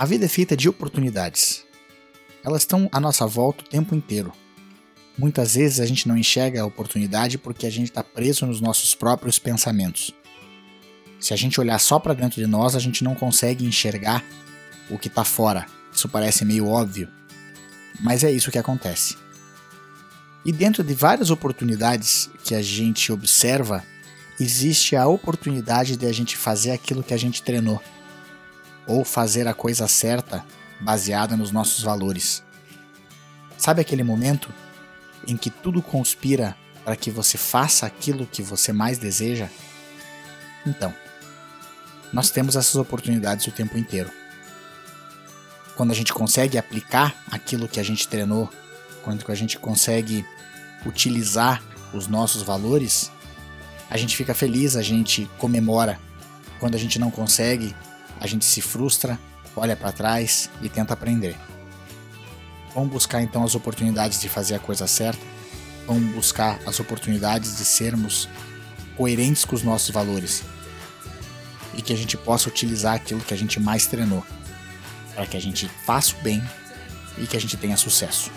A vida é feita de oportunidades. Elas estão à nossa volta o tempo inteiro. Muitas vezes a gente não enxerga a oportunidade porque a gente está preso nos nossos próprios pensamentos. Se a gente olhar só para dentro de nós, a gente não consegue enxergar o que está fora. Isso parece meio óbvio, mas é isso que acontece. E dentro de várias oportunidades que a gente observa, existe a oportunidade de a gente fazer aquilo que a gente treinou, ou fazer a coisa certa baseada nos nossos valores. Sabe aquele momento em que tudo conspira para que você faça aquilo que você mais deseja? Então, nós temos essas oportunidades o tempo inteiro. Quando a gente consegue aplicar aquilo que a gente treinou, quando a gente consegue utilizar os nossos valores, a gente fica feliz, a gente comemora. Quando a gente não consegue, a gente se frustra, olha para trás e tenta aprender. Vamos buscar então as oportunidades de fazer a coisa certa. Vamos buscar as oportunidades de sermos coerentes com os nossos valores e que a gente possa utilizar aquilo que a gente mais treinou para que a gente faça o bem e que a gente tenha sucesso.